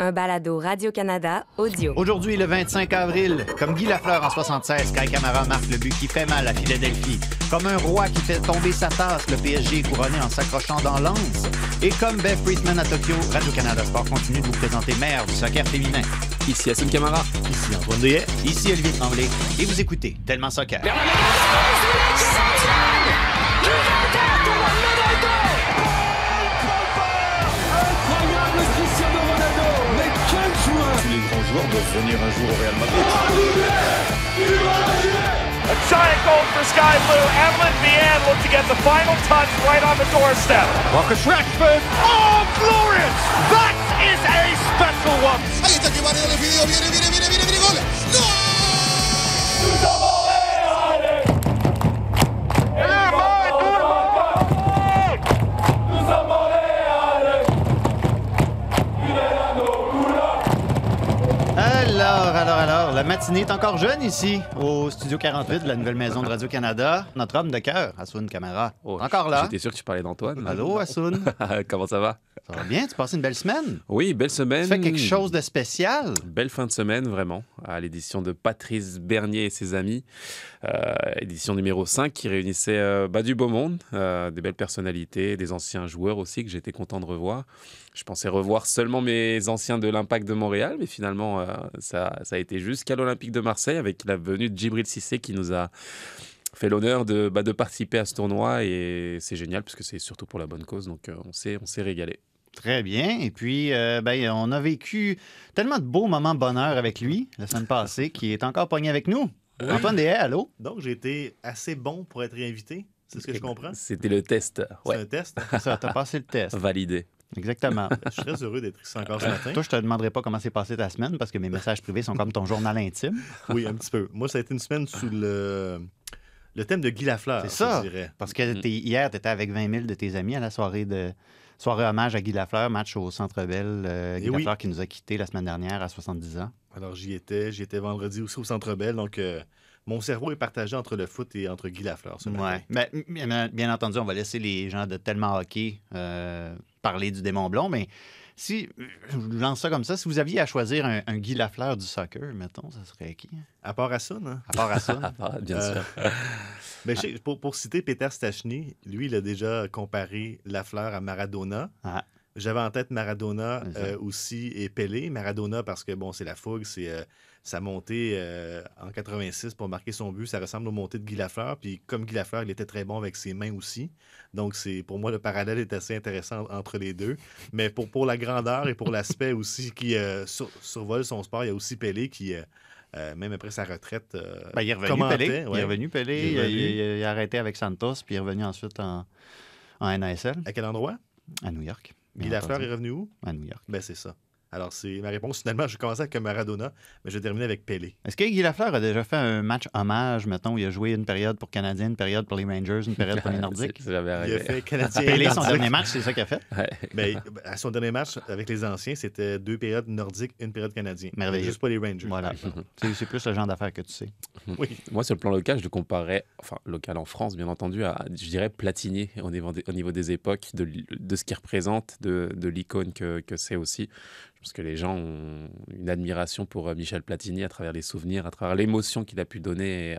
un balado Radio-Canada audio. Aujourd'hui, le 25 avril, comme Guy Lafleur en 76, Kai Camara marque le but qui fait mal à Philadelphie. Comme un roi qui fait tomber sa tasse, le PSG est couronné en s'accrochant dans l'anse. Et comme Bev Friedman à Tokyo, Radio-Canada Sport continue de vous présenter maire du soccer féminin. Ici Hassan Camara. Ici Antoine Dehaye. Ici Olivier Tremblay. Et vous écoutez Tellement Soccer. Tous les doivent venir un jour au Real Madrid. A giant goal for Sky Blue. Evelyn Vianne looked to get the final touch right on the doorstep. Marcus Rashford. Oh, glorious! That is a special one. Ahí está que Varela definido. Viene, viene, viene, viene, viene. Gol. Alors, la matinée est encore jeune ici, au Studio 48 de la nouvelle maison de Radio-Canada. Notre homme de cœur, Assoun Camara. Oh, encore là. J'étais sûr que tu parlais d'Antoine. Allô, Assoun. Comment ça va? Ça va bien? Tu passes une belle semaine? Oui, belle semaine. Tu fais quelque chose de spécial? Belle fin de semaine, vraiment, à l'édition de Patrice Bernier et ses amis. Euh, édition numéro 5 qui réunissait euh, bah, du beau monde, euh, des belles personnalités, des anciens joueurs aussi que j'étais content de revoir. Je pensais revoir seulement mes anciens de l'Impact de Montréal, mais finalement, ça, ça a été jusqu'à l'Olympique de Marseille avec la venue de Djibril Cissé qui nous a fait l'honneur de, bah, de participer à ce tournoi et c'est génial parce que c'est surtout pour la bonne cause, donc on s'est régalé. Très bien. Et puis, euh, ben, on a vécu tellement de beaux moments de bonheur avec lui la semaine passée, qui est encore pogné avec nous. Antoine Dehaye, allô? Donc, j'ai été assez bon pour être réinvité. C'est ce que je comprends. C'était le test, C'est ouais, un test? Ça, t'as passé le test. validé. Exactement. Je suis très heureux d'être ici encore ce matin. Toi, je te demanderai pas comment s'est passée ta semaine parce que mes messages privés sont comme ton journal intime. Oui, un petit peu. Moi, ça a été une semaine sous le, le thème de Guy Lafleur, C'est ça. je dirais. Parce que t'es- hier, tu étais avec 20 000 de tes amis à la soirée de soirée hommage à Guy Lafleur, match au Centre Bell. Euh, Guy Eh oui. Lafleur qui nous a quittés la semaine dernière à 70 ans. Alors, j'y étais. J'y étais vendredi aussi au Centre Bell. Donc, euh, mon cerveau est partagé entre le foot et entre Guy Lafleur ce matin. Ouais. Mais, bien, bien entendu, on va laisser les gens de tellement hockey euh, parler du démon blond, mais si, je vous lance ça comme ça, si vous aviez à choisir un, un Guy Lafleur du soccer, mettons, ça serait qui? hein? À part à ça, non? À part à ça. Ah, bien Euh, sûr. Ben, je sais- pour, pour citer Peter Stachny, lui, il a déjà comparé Lafleur à Maradona. Ah. J'avais en tête Maradona euh, aussi et Pelé. Maradona parce que bon, c'est la fougue, c'est euh, sa montée euh, en 86 pour marquer son but. Ça ressemble aux montées de Guy Lafleur. Puis comme Guy Lafleur, il était très bon avec ses mains aussi. Donc c'est pour moi le parallèle est assez intéressant entre les deux. Mais pour, pour la grandeur et pour l'aspect aussi qui sur- survole son sport, il y a aussi Pelé qui euh, même après sa retraite, euh, Ben, il est revenu Pelé. Il est revenu Pelé. Il est a- revenu. il a- il a arrêté avec Santos, puis il est revenu ensuite en, en NASL À quel endroit? à New York. Bien Lafleur est revenu où? À New York. Ben c'est ça. Alors c'est ma réponse. Finalement, je commençais avec Maradona, mais je vais terminer avec Pelé. Est-ce que Guy Lafleur a déjà fait un match hommage, mettons, où il a joué une période pour Canadiens, une période pour les Rangers, une période pour les Nordiques? Il a fait Canadien. Pelé, et son dernier match, c'est ça qu'il a fait? Ouais. Ben, à son dernier match avec les anciens, c'était deux périodes nordiques, une période canadienne. Merveilleux. Juste pas les Rangers. Voilà. C'est plus le genre d'affaires que tu sais. Oui. Moi, sur le plan local, je le comparais, enfin, local en France, bien entendu, à, je dirais, Platini au niveau des, au niveau des époques, de, l- de ce qu'il représente, de, de l'icône que, que c'est aussi. Je pense que les gens ont une admiration pour euh, Michel Platini à travers les souvenirs, à travers l'émotion qu'il a pu donner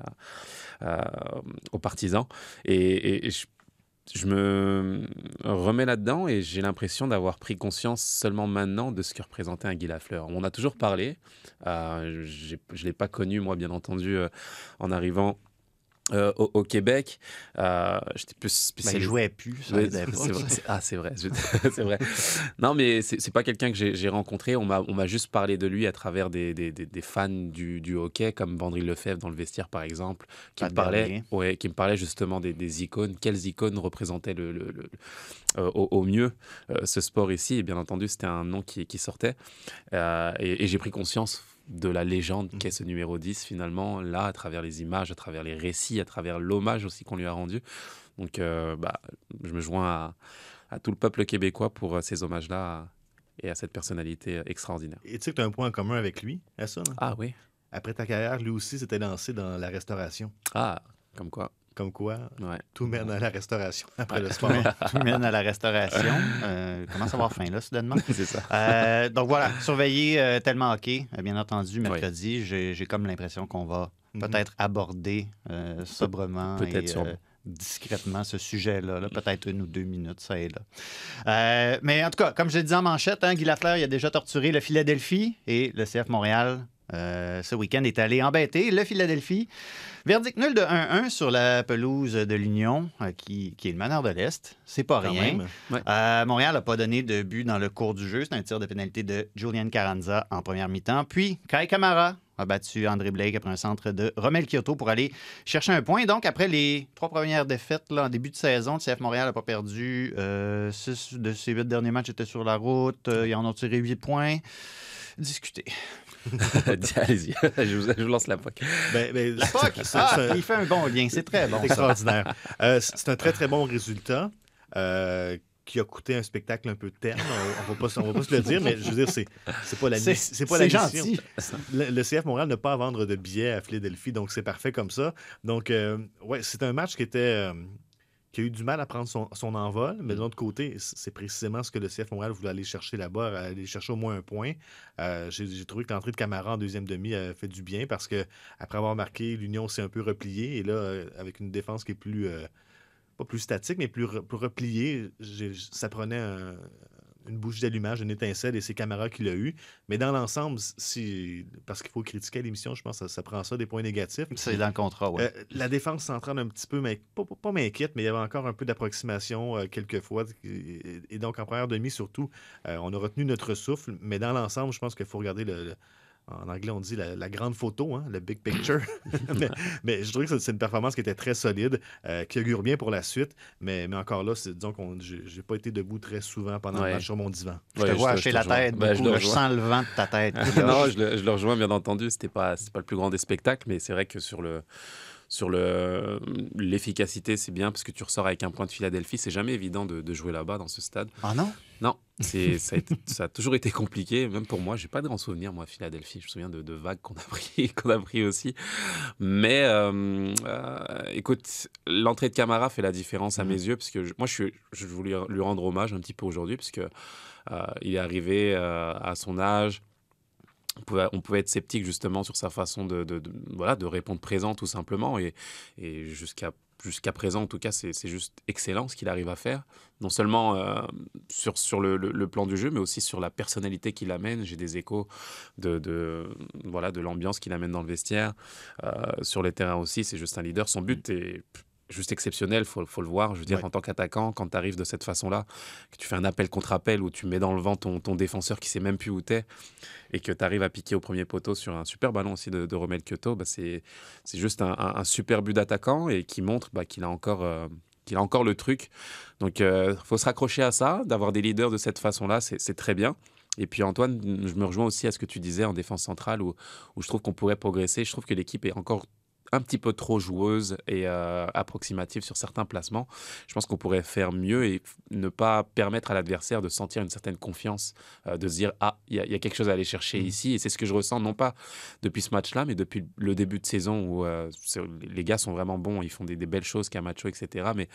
à- aux partisans. Et, je, me remets là-dedans et j'ai l'impression d'avoir pris conscience seulement maintenant de ce que représentait un Guy Lafleur. On a toujours parlé, euh, je ne l'ai pas connu, moi, bien entendu, euh, en arrivant euh, au, au Québec. Euh, J'étais plus Ben, il jouait plus. ça Oui, c'est vrai, Ah, c'est vrai. c'est vrai. Non, mais c'est pas quelqu'un que j'ai rencontré. On m'a juste parlé de lui à travers des, des, des- des fans du, du hockey, comme Vandry Lefebvre dans le vestiaire, par exemple, qui, me parlait, ouais, qui me parlait justement des, des icônes. Quelles icônes représentaient le, le- le- euh, au, au mieux ce sport ici? Et bien entendu, c'était un nom qui, qui sortait. Et et j'ai pris conscience de la légende qu'est ce numéro 10 finalement là à travers les images à travers les récits à travers l'hommage aussi qu'on lui a rendu donc euh, bah, je me joins à, à tout le peuple québécois pour euh, ces hommages-là et à cette personnalité euh, extraordinaire. Et tu sais que tu as un point en commun avec lui, à ça. non? Ah oui Après ta carrière, lui aussi s'était lancé dans la restauration. Ah, comme quoi. Comme quoi, Ouais. tout mène à la restauration après le sport. mène, tout mène à la restauration. Euh, commence à avoir faim, là, soudainement. c'est ça. Euh, donc voilà, surveiller euh, tellement hockey, euh, bien entendu, mercredi. J'ai j'ai comme l'impression qu'on va Mhm. peut-être aborder euh, sobrement peut-être et sûrement. euh, discrètement ce sujet-là, là, peut-être une ou deux minutes, ça et là. Euh, mais en tout cas, comme je l'ai dit en manchette, hein, Guy Lafleur il a déjà torturé le Philadelphie et le CF Montréal. Euh, ce week-end est allé embêter le Philadelphie. Verdict nul de 1-1 sur la pelouse de l'Union, euh, qui, qui est le meneur de l'Est. C'est pas Quand rien. Euh, Montréal n'a pas donné de but dans le cours du jeu. C'est un tir de pénalité de Julian Carranza en première mi-temps. Puis Kai Kamara a battu André Blake après un centre de Romel Kyoto pour aller chercher un point. Donc, après les trois premières défaites là, en début de saison, le CF Montréal n'a pas perdu. Six de ses huit derniers matchs étaient sur la route. Ils en ont tiré huit points. Discutez. Allez-y, je, vous, je vous lance la poque. Ben, ben, La POC! Ah, il fait un bon lien. C'est très bon. C'est extraordinaire. Euh, c'est un très, très bon résultat euh, qui a coûté un spectacle un peu terne. On, on va pas, on va pas se le dire, mais je veux dire, c'est c'est pas la, C'est c'est pas la c'est mission. gentil. Le, le CF Montréal n'a pas à vendre de billets à Philadelphie, donc c'est parfait comme ça. Donc, euh, ouais, c'est un match qui était. Qui a eu du mal à prendre son, son envol, mais de l'autre côté, c'est précisément ce que le CF Montréal voulait aller chercher là-bas, aller chercher au moins un point. Euh, J'ai trouvé que l'entrée de Camara en deuxième demi a fait du bien parce que après avoir marqué, l'Union s'est un peu repliée et là, euh, avec une défense qui est plus, euh, pas plus statique, mais plus, re- plus repliée, ça prenait un- une bouche d'allumage, une étincelle et c'est Camara qui l'a eu. Mais dans l'ensemble, si, parce qu'il faut critiquer l'émission, je pense que ça, ça prend ça des points négatifs. C'est dans le contrat, oui. Euh, la défense centrale un petit peu, mais pas, pas- pas m'inquiète, mais il y avait encore un peu d'approximation euh, quelquefois. Et, et donc, en première demi, surtout, euh, on a retenu notre souffle. Mais dans l'ensemble, je pense qu'il faut regarder le. le- en anglais, on dit la, la grande photo, hein, le big picture. mais, mais je trouve que c'est- une performance qui était très solide, euh, qui augure bien pour la suite. Mais, mais encore là, c'est- disons qu'on j'ai j'ai pas été debout très souvent pendant le Ouais. match sur mon divan. Je te vois hacher la tête. Ben, je le là, sens le vent de ta tête. non, je le, je le rejoins bien entendu. C'était pas, pas le plus grand des spectacles, mais c'est vrai que sur le sur le l'efficacité, c'est bien parce que tu ressors avec un point de Philadelphie. C'est jamais évident de, de jouer là-bas dans ce stade. Ah non? Non, c'est ça, a été- ça a toujours été compliqué, même pour moi. J'ai pas de grands souvenirs moi à Philadelphie. Je me souviens de, de vagues qu'on a pris, qu'on a pris aussi. Mais euh, euh, écoute, l'entrée de Camara fait la différence à Mhm. mes yeux parce que je- moi je, suis- je voulais lui rendre hommage un petit peu aujourd'hui parce que euh, il est arrivé à son âge. On pouvait, on pouvait être sceptique justement sur sa façon de, voilà, de répondre présent tout simplement. Et, jusqu'à présent, en tout cas, c'est juste excellent ce qu'il arrive à faire. Non seulement euh, sur, sur le, le- le plan du jeu, mais aussi sur la personnalité qu'il amène. J'ai des échos de, de, voilà, de l'ambiance qu'il amène dans le vestiaire. Euh, sur les terrains aussi, c'est juste un leader. Son but est juste exceptionnel, il faut, faut le voir. Je veux dire, Ouais. en tant qu'attaquant, quand tu arrives de cette façon-là, que tu fais un appel contre appel où tu mets dans le vent ton, ton défenseur qui sait même plus où t'es et que tu arrives à piquer au premier poteau sur un super ballon aussi de, de Romel Kyoto, bah c'est c'est juste un, un- un super but d'attaquant et qui montre bah, qu'il a encore... euh, qu'il a encore le truc. Donc, il faut se raccrocher à ça, d'avoir des leaders de cette façon-là, c'est c'est très bien. Et puis Antoine, je me rejoins aussi à ce que tu disais en défense centrale, où, où je trouve qu'on pourrait progresser. Je trouve que l'équipe est encore un petit peu trop joueuse et euh, approximative sur certains placements. Je pense qu'on pourrait faire mieux et ne pas permettre à l'adversaire de sentir une certaine confiance, euh, de se dire ah il y, a- il y a quelque chose à aller chercher ici. Et c'est ce que je ressens non pas depuis ce match-là, mais depuis le début de saison où euh, les gars sont vraiment bons, ils font des, des belles choses, Camacho, etc. Mais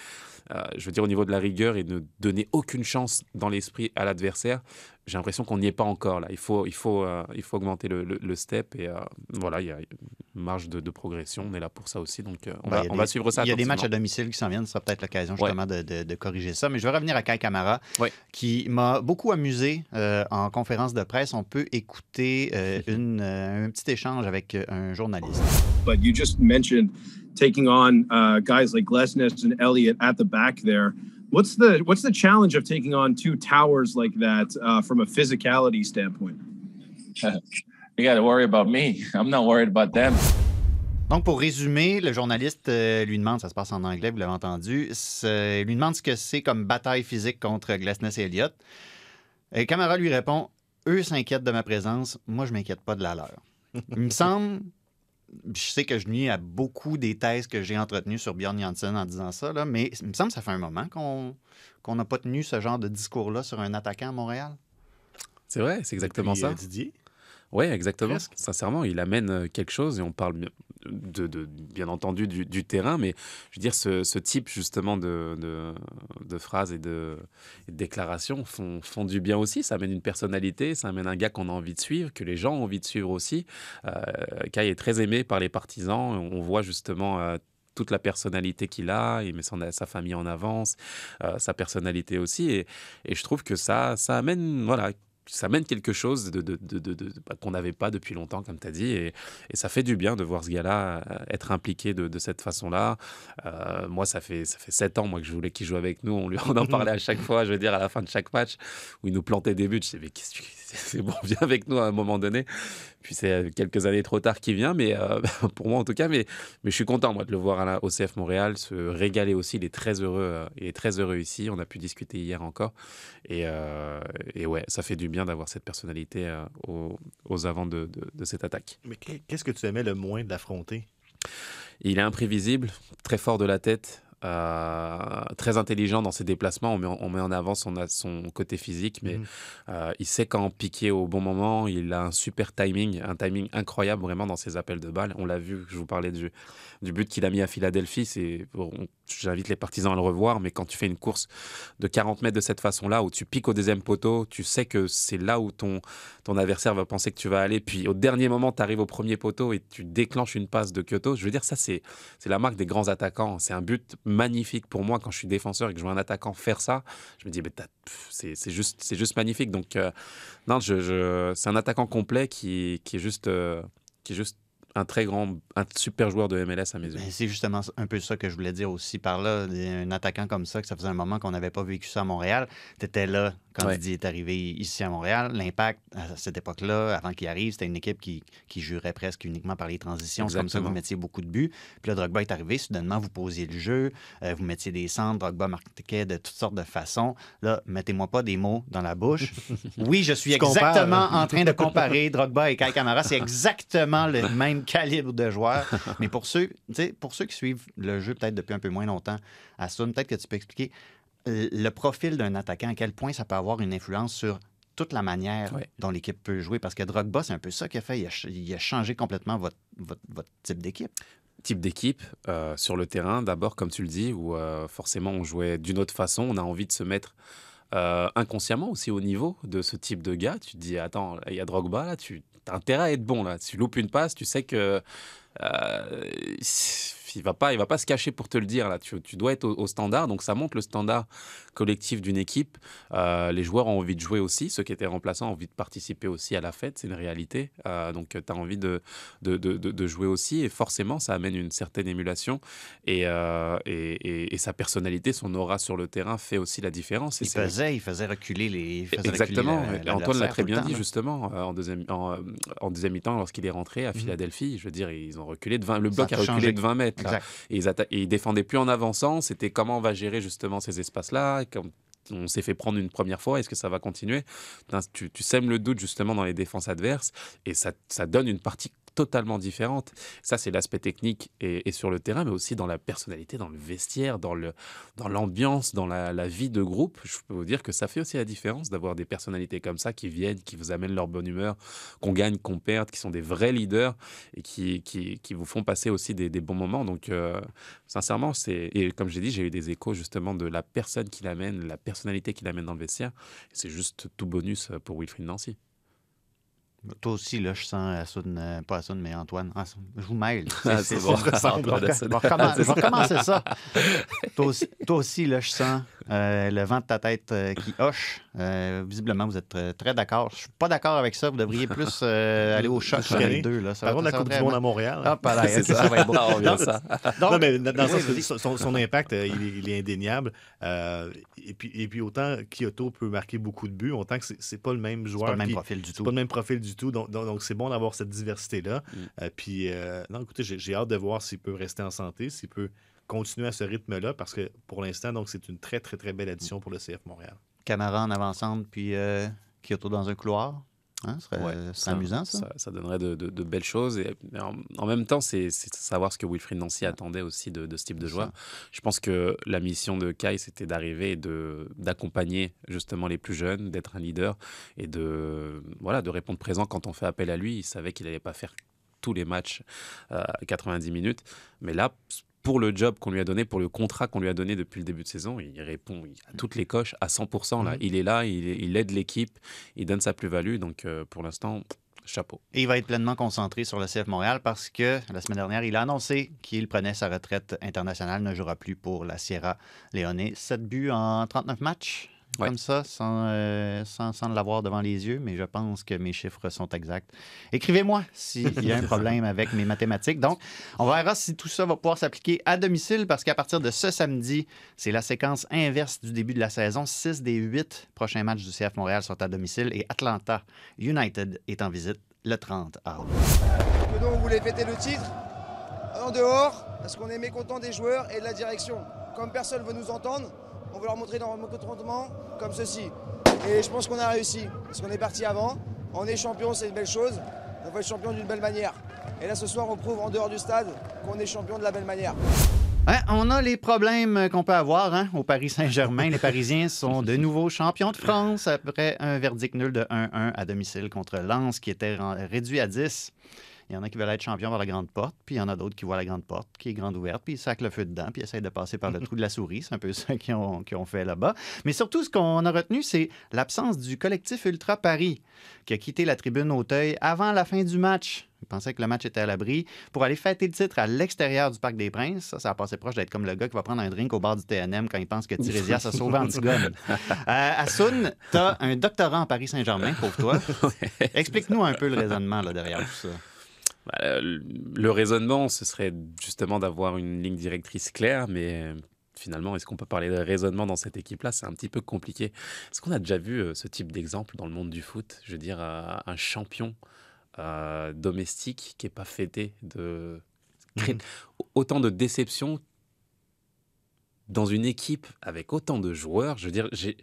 je veux dire au niveau de la rigueur et de ne donner aucune chance dans l'esprit à l'adversaire, j'ai l'impression qu'on n'y est pas encore là. Il faut, il faut, euh, il faut augmenter le, le- le step et euh, voilà, il y a une marge de, de progression. On est là pour ça aussi, donc euh, on, Ben, va, on des- suivre ça. Il y a des matchs à domicile qui s'en viennent. Ce sera peut-être l'occasion Ouais. justement de, de- de corriger ça. Mais je vais revenir à Kai Kamara, Ouais. qui m'a beaucoup amusé euh, en conférence de presse. On peut écouter euh, une, euh, un petit échange avec un journaliste. But you just mentioned taking on uh, guys like and Elliott at the back there. What's the what's the challenge of taking on two towers like that uh, from a physicality standpoint? You got to worry about me. I'm not worried about them. Donc, pour résumer, le journaliste euh, lui demande, ça se passe en anglais, vous l'avez entendu, c'est- lui demande ce que c'est comme bataille physique contre Glesnes et Elliott. Et Camara lui répond Eux s'inquiètent de ma présence, moi je m'inquiète pas de la leur. Il me semble, je sais que je nuis à beaucoup des thèses que j'ai entretenues sur Bjorn Janssen en disant ça, là, mais il me semble que ça fait un moment qu'on n'a pas tenu ce genre de discours-là sur un attaquant à Montréal. C'est vrai, c'est exactement Puis, ça. euh, Didier? Oui, exactement. Presque. Sincèrement, il amène euh, quelque chose et on parle. De, bien entendu du, terrain, mais je veux dire, ce, type justement de, phrases et de, déclarations font, font du bien aussi. Ça amène une personnalité, ça amène un gars qu'on a envie de suivre, que les gens ont envie de suivre aussi. Euh, Kai est très aimé par les partisans. On voit justement euh, toute la personnalité qu'il a, il met son, sa famille en avance, euh, sa personnalité aussi. Et, et je trouve que ça, ça amène, voilà, ça amène quelque chose de, de- de- de- de- bah, qu'on n'avait pas depuis longtemps, comme tu as dit. Et, et ça fait du bien de voir ce gars-là euh, être impliqué de, cette façon-là. Euh, moi, ça fait, ça fait sept ans moi, que je voulais qu'il joue avec nous. On, lui, on en parlait à chaque fois, je veux dire, à la fin de chaque match, où il nous plantait des buts. Je disais, mais qu'est-ce que c'est bon, viens avec nous à un moment donné. Puis c'est euh, quelques années trop tard qu'il vient, mais euh, pour moi en tout cas. Mais, mais je suis content, moi, de le voir à la, au CF Montréal se régaler aussi. Il est très heureux. euh, il est très heureux ici. On a pu discuter hier encore. Et, et ouais, ça fait du bien d'avoir cette personnalité euh, aux, aux avant de, de- de cette attaque. Mais qu'est- qu'est-ce que tu aimais le moins de l'affronter? Il est imprévisible, très fort de la tête, euh, très intelligent dans ses déplacements. On met en, on met en avant son, son côté physique, mais Mhm. euh, il sait quand piquer au bon moment. Il a un super timing, un timing incroyable vraiment dans ses appels de balles. On l'a vu, je vous parlais du, du but qu'il a mis à Philadelphie. C'est, j'invite les partisans à le revoir, mais quand tu fais une course de 40 mètres de cette façon-là, où tu piques au deuxième poteau, tu sais que c'est là où ton, ton adversaire va penser que tu vas aller. Puis au dernier moment, tu arrives au premier poteau et tu déclenches une passe de Kyoto. Je veux dire, ça, c'est, c'est la marque des grands attaquants. C'est un but magnifique pour moi quand je suis défenseur et que je vois un attaquant faire ça. Je me dis, mais c'est, c'est juste, c'est juste magnifique. Donc, euh, non, je- c'est un attaquant complet qui, qui est juste, euh, qui est juste un très grand, un super joueur de MLS à mes yeux. Ben, c'est justement un peu ça que je voulais dire aussi par là. Un attaquant comme ça, que ça faisait un moment qu'on n'avait pas vécu ça à Montréal. Tu étais là quand Ouais. Didier est arrivé ici à Montréal. L'impact, à cette époque-là, avant qu'il arrive, c'était une équipe qui, qui jurait presque uniquement par les transitions. C'est comme ça que vous mettiez beaucoup de buts. Puis là, Drogba est arrivé. Soudainement, vous posiez le jeu. euh, vous mettiez des centres. Drogba marquait de toutes sortes de façons. Là, mettez-moi pas des mots dans la bouche. Oui, je suis exactement en train de comparer Drogba et Kai Kamara. C'est exactement le même calibre de joueur. Mais pour ceux, pour ceux qui suivent le jeu peut-être depuis un peu moins longtemps, Assun, peut-être que tu peux expliquer le profil d'un attaquant, à quel point ça peut avoir une influence sur toute la manière dont l'équipe peut jouer. Parce que Drogba, c'est un peu ça qu'il a fait. Il a, ch- il a changé complètement votre, votre, votre type d'équipe. type d'équipe euh, sur le terrain, d'abord, comme tu le dis, où euh, forcément on jouait d'une autre façon. On a envie de se mettre euh, inconsciemment aussi au niveau de ce type de gars. Tu te dis, attends, il y a Drogba, là, tu as intérêt à être bon. Là. Tu loupes une passe, tu sais que. Euh, il va pas, il va pas se cacher pour te le dire là. Tu, tu dois être au, au standard, donc ça montre le standard collectif d'une équipe. Euh, les joueurs ont envie de jouer aussi, ceux qui étaient remplaçants ont envie de participer aussi à la fête, c'est une réalité. Euh, donc tu as envie de, de, de, de- de jouer aussi, et forcément ça amène une certaine émulation et, euh, et, et- et sa personnalité, son aura sur le terrain fait aussi la différence. Il faisait, il faisait reculer les. faisait reculer Exactement. la- Antoine l'a très bien temps, dit là. justement euh, en deuxième en, euh, en deuxième mi-temps lorsqu'il est rentré à Mhm. Philadelphie. Je veux dire, ils ont reculé de 20. Le bloc a a reculé changé. de 20 mètres. Exact. Et ils, atta- et ils défendaient plus en avançant. C'était comment on va gérer justement ces espaces-là. on s'est fait prendre une première fois, est-ce que ça va continuer? Tu sèmes le doute justement dans les défenses adverses et ça, ça donne une partie totalement différente. Ça, c'est l'aspect technique et, sur le terrain, mais aussi dans la personnalité, dans le vestiaire, dans le dans l'ambiance, dans la, vie de groupe. Je peux vous dire que ça fait aussi la différence d'avoir des personnalités comme ça qui viennent, qui vous amènent leur bonne humeur, qu'on gagne, qu'on perde, qui sont des vrais leaders et qui, qui, vous font passer aussi des, bons moments. Donc, euh, sincèrement, c'est. Et comme j'ai dit, j'ai eu des échos justement de la personne qui l'amène, la personnalité qui l'amène dans le vestiaire. C'est juste tout bonus pour Wilfried Nancy. Toi aussi, là, je sens euh, pas Assun, mais Antoine. Ah, je vous mêle. Ah, C'est- bon. Je vais recommencer ça. toi, aussi, toi aussi, là, je sens euh, le vent de ta tête euh, qui hoche. Euh, visiblement, vous êtes très d'accord. Je suis pas d'accord avec ça. Vous devriez plus aller au choc Chicaner. les deux. Là. Ça contre, la Coupe du Monde à Montréal. Ah, pas là, ça. ça va être beau. On vient Donc, ça. donc- non, mais dans le sens son, son- impact, il, est, il est indéniable. Et, puis, et puis autant Kyoto peut marquer beaucoup de buts, autant que c'est- pas le même c'est joueur. pas le même profil du tout. pas le même profil du tout. Donc, c'est bon d'avoir cette diversité-là. Mm. Euh, puis, euh, non, écoutez, j'ai hâte de voir s'il peut rester en santé, s'il peut continuer à ce rythme-là, parce que pour l'instant, donc c'est une très, très, très belle addition pour le CF Montréal. Camara en avançante, puis euh, Kyoto dans un couloir. Hein, ce serait, Ouais, amusant, ça. Ça, donnerait de, de- de belles choses. Et, en, en même temps, c'est savoir ce que Wilfried Nancy attendait aussi de, de ce type de joueur. Je pense que la mission de Kai, c'était d'arriver et d'accompagner justement les plus jeunes, d'être un leader et de, voilà, de répondre présent quand on fait appel à lui. Il savait qu'il n'allait pas faire tous les matchs euh, 90 minutes. Mais là, pour le job qu'on lui a donné, pour le contrat qu'on lui a donné depuis le début de saison, il répond à toutes les coches à 100%. Là. Mhm. Il est là, il, il aide l'équipe, il donne sa plus-value. Donc euh, pour l'instant, chapeau. Et il va être pleinement concentré sur le CF Montréal parce que la semaine dernière, il a annoncé qu'il prenait sa retraite internationale, ne jouera plus pour la Sierra Leone. 7 buts en 39 matchs, Ouais. comme ça, sans, euh, sans, sans l'avoir devant les yeux, mais je pense que mes chiffres sont exacts. Écrivez-moi s'il y a un problème avec mes mathématiques. Donc, on verra si tout ça va pouvoir s'appliquer à domicile parce qu'à partir de ce samedi, c'est la séquence inverse du début de la saison. Six des huit prochains matchs du CF Montréal sont à domicile et Atlanta United est en visite le 30 avril. donc on voulait fêter le titre? En dehors parce qu'on est mécontent des joueurs et de la direction. Comme personne ne veut nous entendre, on veut leur montrer dans le mécontentement comme ceci. Et je pense qu'on a réussi parce qu'on est parti avant. On est champion, c'est une belle chose. On va être champion d'une belle manière. Et là ce soir, on prouve en dehors du stade qu'on est champion de la belle manière. On a les problèmes qu'on peut avoir hein, au Paris Saint-Germain. Les Parisiens sont de nouveau champions de France après un verdict nul de 1-1 à domicile contre Lens qui était réduit à 10. Il y en a qui veulent être champions par la grande porte, puis il y en a d'autres qui voient la grande porte qui est grande ouverte, puis ils sacent le feu dedans, puis ils essayent de passer par le trou de la souris. C'est un peu ça qu'ils ont, fait là-bas. Mais surtout, ce qu'on a retenu, c'est l'absence du collectif Ultra Paris qui a quitté la tribune Auteuil avant la fin du match. Ils pensaient que le match était à l'abri pour aller fêter le titre à l'extérieur du Parc des Princes. Ça, ça a passé proche d'être comme le gars qui va prendre un drink au bar du TNM quand il pense que Tirésias a sauvé Antigone. Euh, Assoun, tu as un doctorat en Paris Saint-Germain, pour toi. Explique-nous un peu le raisonnement là, derrière tout ça. Bah, le raisonnement, ce serait justement d'avoir une ligne directrice claire, mais finalement, est-ce qu'on peut parler de raisonnement dans cette équipe-là? C'est un petit peu compliqué. Est-ce qu'on a déjà vu euh, ce type d'exemple dans le monde du foot? Je veux dire, euh, un champion euh, domestique qui n'est pas fêté de créer autant de déceptions dans une équipe avec autant de joueurs? Je veux dire, j'ai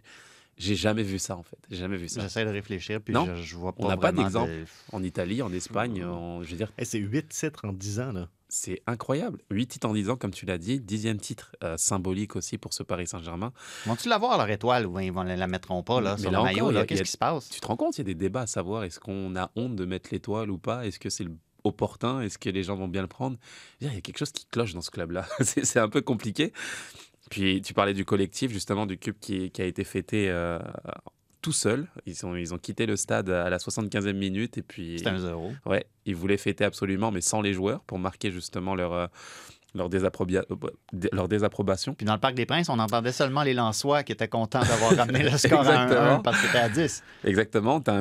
j'ai jamais vu ça en fait. J'ai jamais vu ça. J'essaie de réfléchir, puis Non, je, je vois pas On n'a pas d'exemple de- en Italie, en Espagne. en- je veux dire, Eh, c'est 8 titres en 10 ans. Là. c'est incroyable. 8 titres en 10 ans, comme tu l'as dit. Dixième titre euh, symbolique aussi pour ce Paris Saint-Germain. Vont-tu l'avoir, leur étoile, ou ils vont la mettront pas là, Mais sur là le maillot? là? Qu'est-ce a- qui se passe? Tu te rends compte, il y a des débats à savoir est-ce qu'on a honte de mettre l'étoile ou pas? Est-ce que c'est le opportun? Est-ce que les gens vont bien le prendre? Il y a quelque chose qui cloche dans ce club-là. c'est un peu compliqué. Puis tu parlais du collectif, justement, du cube qui, qui a été fêté euh, tout seul. Ils ont, ils ont quitté le stade à la 75e minute et puis C'est un zéro. ouais, ils voulaient fêter absolument, mais sans les joueurs pour marquer justement leur, euh, leur, euh, leur désapprobation. Puis dans le Parc des Princes, on entendait seulement les Lensois qui étaient contents d'avoir ramené le score à 1-1 Exactement. parce que c'était à 10. Exactement, tu as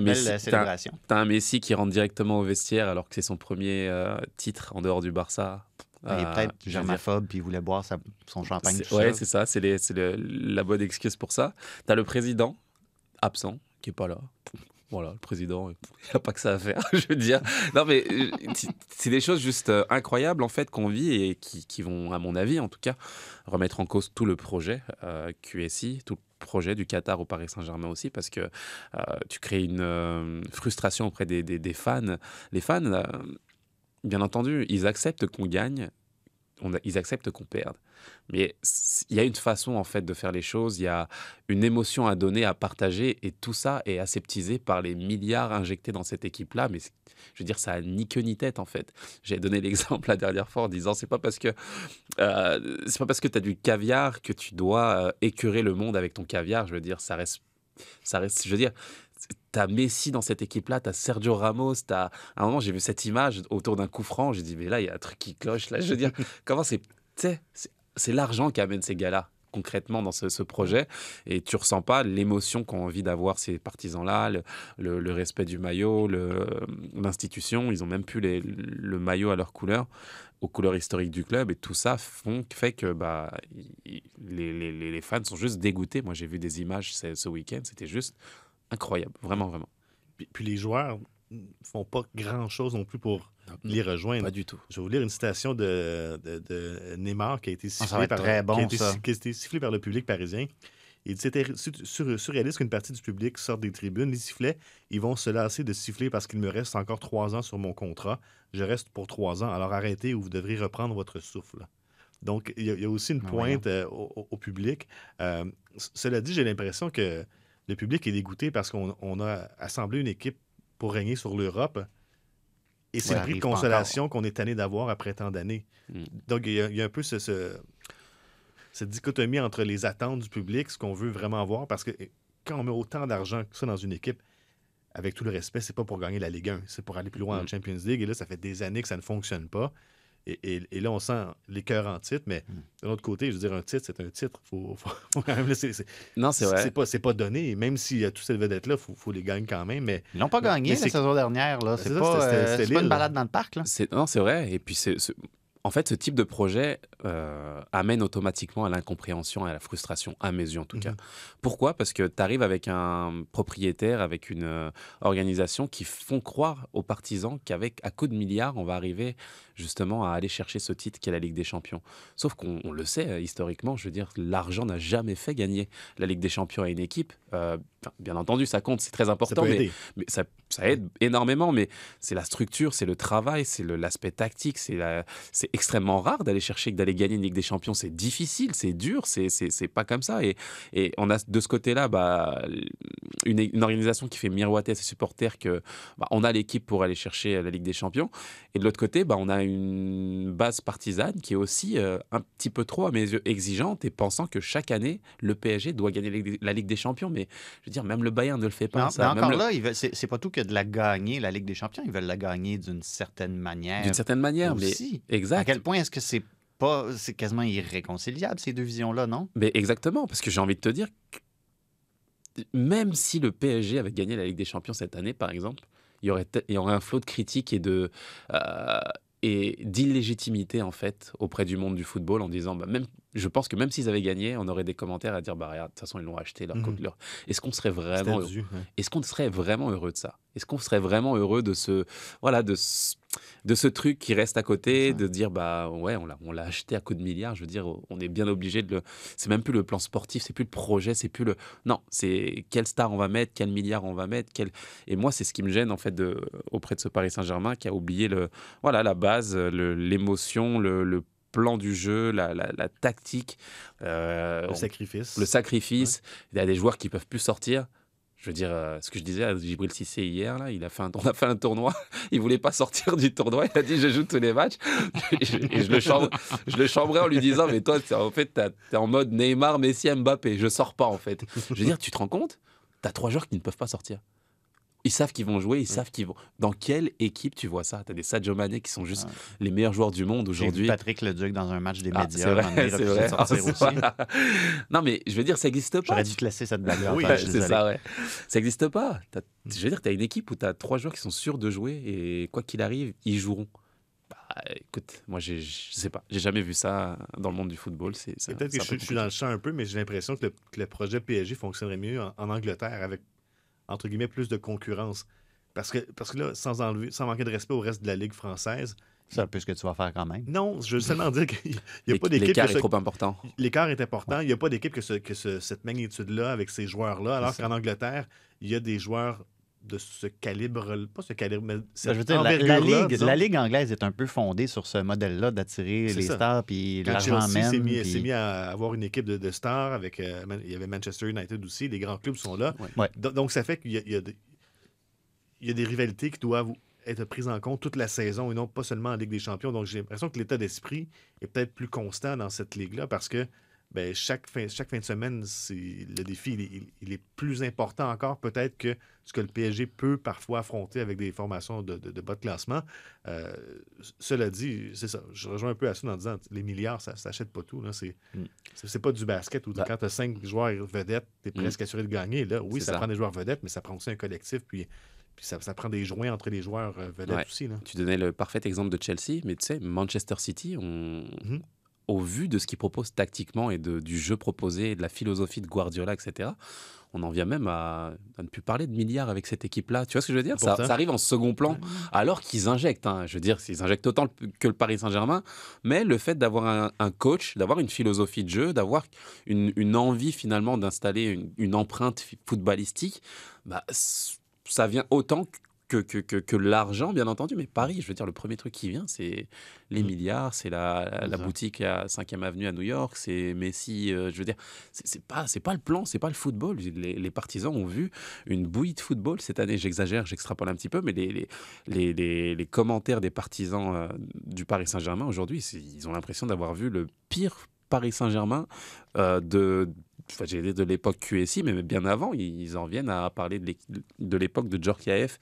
un Messi qui rentre directement au vestiaire alors que c'est son premier euh, titre en dehors du Barça. Il est Euh, peut-être germaphobe, puis il voulait boire sa- son champagne seul. c'est ça, c'est la bonne excuse pour ça. Tu as le président absent qui est pas là. Voilà, le président, il n'a pas que ça à faire, je veux dire. Non, mais euh, c'est- des choses juste euh, incroyables, en fait, qu'on vit et qui, qui vont, à mon avis, en tout cas, remettre en cause tout le projet euh, QSI, tout le projet du Qatar au Paris Saint-Germain aussi, parce que euh, tu crées une euh, frustration auprès des, des- des fans. Les fans, euh, bien entendu, ils acceptent qu'on gagne, ils acceptent qu'on perde. Mais il y a une façon en fait de faire les choses, il y a une émotion à donner, à partager, et tout ça est aseptisé par les milliards injectés dans cette équipe-là. Mais je veux dire, ça a ni queue ni tête en fait. J'ai donné l'exemple la dernière fois en disant c'est pas parce que euh, c'est pas parce que tu as du caviar que tu dois euh, le monde avec ton caviar. Je veux dire, ça reste, ça reste. Je veux dire. T'as Messi dans cette équipe-là, t'as Sergio Ramos, t'as... À un moment, j'ai vu cette image autour d'un coup franc, j'ai dit, mais là, il y a un truc qui cloche. Là, je veux dire, comment c'est... tu sais, c'est- l'argent qui amène ces gars-là concrètement dans ce, ce projet et tu ressens pas l'émotion qu'ont envie d'avoir ces partisans-là, le, le- le respect du maillot, l'institution, ils ont même plus les- le maillot à leur couleur, aux couleurs historiques du club et tout ça font, fait que bah, les, les- les- les fans sont juste dégoûtés. Moi j'ai vu des images ce, ce week-end, c'était juste incroyable, vraiment, vraiment. Puis, puis les joueurs font pas grand-chose non plus pour les rejoindre. Pas du tout. Je vais vous lire une citation de, de- de Neymar qui a été sifflée par, très bon, qui a été, ça. qui a été sifflée par le public parisien. Il dit c'était sur- sur- surréaliste qu'une partie du public sorte des tribunes. Les sifflets, ils vont se lasser de siffler parce qu'il me reste encore trois ans sur mon contrat. Je reste pour trois ans. Alors arrêtez ou vous devrez reprendre votre souffle. Donc, il y, a- il y a aussi une Ah, pointe euh, au, public. Euh, cela dit, j'ai l'impression que le public est dégoûté parce qu'on on a assemblé une équipe pour régner sur l'Europe. Et c'est le prix de consolation qu'on est tanné d'avoir après tant d'années. Mm. Donc, il y, a, il y a un peu ce, ce- cette dichotomie entre les attentes du public, ce qu'on veut vraiment voir, parce que quand on met autant d'argent que ça dans une équipe, avec tout le respect, c'est pas pour gagner la Ligue 1, c'est pour aller plus loin en Mm. Champions League. Et là, ça fait des années que ça ne fonctionne pas. Et, et- et là, on sent les cœurs en titre, mais Mm. de l'autre côté, je veux dire, un titre, c'est un titre. Faut, faut- faut quand même Non, c'est vrai. c'est pas, pas donné. Et Même s'il y a toutes ces vedettes-là, il faut, faut les gagner quand même. Mais Ils l'ont pas gagné la saison dernière. là. C'est C'est ça, pas, c'était- euh, c'était c'est pas une balade dans le parc. Là. C'est- Non, c'est vrai. Et puis, c'est, c'est- en fait, ce type de projet euh, amène automatiquement à l'incompréhension et à la frustration, à mes yeux en tout cas. Mhm. Pourquoi? Parce que tu arrives avec un propriétaire, avec une euh, organisation qui font croire aux partisans qu'avec à coup de milliards, on va arriver justement à aller chercher ce titre qu'est la Ligue des Champions. Sauf qu'on on le sait, euh, historiquement, je veux dire, l'argent n'a jamais fait gagner la Ligue des Champions à une équipe. Euh, bien entendu, ça compte, c'est très ça important, peut mais ça, ça aide énormément, mais c'est la structure, c'est le travail, c'est l'aspect tactique, c'est extrêmement rare d'aller chercher, d'aller gagner une Ligue des Champions, c'est difficile, c'est dur, c'est pas comme ça. Et, et on a de ce côté-là bah, une, une organisation qui fait miroiter à ses supporters que bah, on a l'équipe pour aller chercher la Ligue des Champions. Et de l'autre côté, bah, on a une base partisane qui est aussi euh, un petit peu trop, à mes yeux, exigeante et pensant que chaque année, le PSG doit gagner la Ligue- des Champions. Mais je veux dire, même le Bayern ne le fait pas. Mais, en- ça. mais Même encore le- là, veulent- c'est pas tout que de la gagner, la Ligue des Champions. Ils veulent la gagner d'une certaine manière. D'une certaine manière, mais aussi. À exact. quel point est-ce que c'est c'est quasiment irréconciliable ces deux visions-là, non? Mais exactement, parce que j'ai envie de te dire, même si le PSG avait gagné la Ligue des Champions cette année, par exemple, il y aurait, te- il y aurait un flot de critiques et de euh, et d'illégitimité en fait auprès du monde du football en disant, bah, même, je pense que même s'ils avaient gagné, on aurait des commentaires à dire, bah regarde, de toute façon ils l'ont acheté leur, Mhm. leur- Est-ce qu'on serait vraiment heureux? ouais. est-ce qu'on serait vraiment heureux de ça? Est-ce qu'on serait vraiment heureux de ce voilà de ce, de ce truc qui reste à côté, de dire bah ouais on l'a on l'a acheté à coup de milliards. Je veux dire on est bien obligé de le. C'est même plus le plan sportif, c'est plus le projet, c'est plus le. Non, c'est quelle star on va mettre, quel milliard on va mettre, quel. Et moi c'est ce qui me gêne en fait de, auprès de ce Paris Saint-Germain qui a oublié le voilà la base, le- l'émotion, le, le plan du jeu, la, la- la tactique, euh, Le sacrifice. le sacrifice. Il y a des joueurs qui peuvent plus sortir. Je veux dire, euh, ce que je disais à Djibril Cissé hier, là, il a fait un, on a fait un tournoi, il voulait pas sortir du tournoi, il a dit je joue tous les matchs. Et je, le, chambre, en lui disant, mais toi, en fait, tu es en mode Neymar, Messi, Mbappé, je sors pas en fait. Je veux dire, tu te rends compte? Tu as trois joueurs qui ne peuvent pas sortir. Ils savent qu'ils vont jouer, ils savent qu'ils vont. Dans quelle équipe tu vois ça? Tu as des Sadio Mané qui sont juste Ouais. les meilleurs joueurs du monde aujourd'hui. Patrick Leduc dans un match des Ah, médias. vrai, vrai. de Ah, c'est aussi. vrai. Non, mais je veux dire, ça n'existe pas. J'aurais dû te laisser cette blague-là. Oui, c'est ça, ouais. Ça n'existe pas. Je veux dire, tu as une équipe où tu as trois joueurs qui sont sûrs de jouer et quoi qu'il arrive, ils joueront. Bah, écoute, moi, je sais pas. J'ai jamais vu ça dans le monde du football. Peut-être que je, suis dans le champ un peu, mais j'ai l'impression que le, que le projet PSG fonctionnerait mieux en, en Angleterre avec, entre guillemets, plus de concurrence. Parce que, parce que là, sans, enlever, sans manquer de respect au reste de la Ligue française, C'est un peu ce que tu vas faire quand même. non, je veux seulement dire qu'il n'y a pas d'équipe L'écart que est trop important. L'écart est important. Il n'y a pas d'équipe que, ce- que ce- cette magnitude-là avec ces joueurs-là. Alors qu'en Angleterre, il y a des joueurs de ce calibre, pas ce calibre, mais Ben, cette je veux dire, la, ligue, la ligue anglaise est un peu fondée sur ce modèle-là d'attirer les ça. stars puis l'argent Chelsea s'est mis, puis- mis à avoir une équipe de, de stars, avec, euh, il y avait Manchester United aussi, les grands clubs sont là. Ouais. Donc, ça fait qu'il y y a des rivalités qui doivent être prises en compte toute la saison et non pas seulement en Ligue des Champions. Donc, j'ai l'impression que l'état d'esprit est peut-être plus constant dans cette ligue-là parce que ben, chaque, fin, chaque fin de semaine, c'est, le défi il est, il- il est plus important encore peut-être que ce que le PSG peut parfois affronter avec des formations de, de- de bas de classement. Euh, cela dit, c'est ça. Je rejoins un peu à ça en disant les milliards, ça ne s'achète pas tout. Là. C'est, Mm. pas du basket où Bah. quand tu as cinq joueurs vedettes, tu es Mm. presque assuré de gagner. Là, oui, ça, ça. prend des joueurs vedettes, mais ça prend aussi un collectif. Puis, puis ça, ça prend des joints entre les joueurs euh, vedettes Ouais. aussi. Là. Tu donnais le parfait exemple de Chelsea, mais tu sais, Manchester City, on... Mhm. Au vu de ce qu'ils proposent tactiquement et de, du jeu proposé, et de la philosophie de Guardiola, etc., on en vient même à, à ne plus parler de milliards avec cette équipe-là. Tu vois ce que je veux dire? Ça, arrive en second plan, alors qu'ils injectent. hein. Je veux dire, ils injectent autant que le Paris Saint-Germain, mais le fait d'avoir un, un coach, d'avoir une philosophie de jeu, d'avoir une, une envie finalement d'installer une, une empreinte footballistique, bah, ça vient autant que que, que, que, que l'argent, bien entendu. Mais Paris, je veux dire, le premier truc qui vient, c'est les milliards, c'est la, boutique à 5e Avenue à New York, c'est Messi. euh, je veux dire, c'est pas, c'est pas le plan, c'est pas le football. Les, les partisans ont vu une bouillie de football cette année. J'exagère, j'extrapole un petit peu, mais les, les, les, commentaires des partisans euh, du Paris Saint-Germain aujourd'hui, ils ont l'impression d'avoir vu le pire Paris Saint-Germain euh, de, enfin, j'allais dire de l'époque QSI, mais bien avant, ils en viennent à parler de l'é- de l'époque de Djorkaeff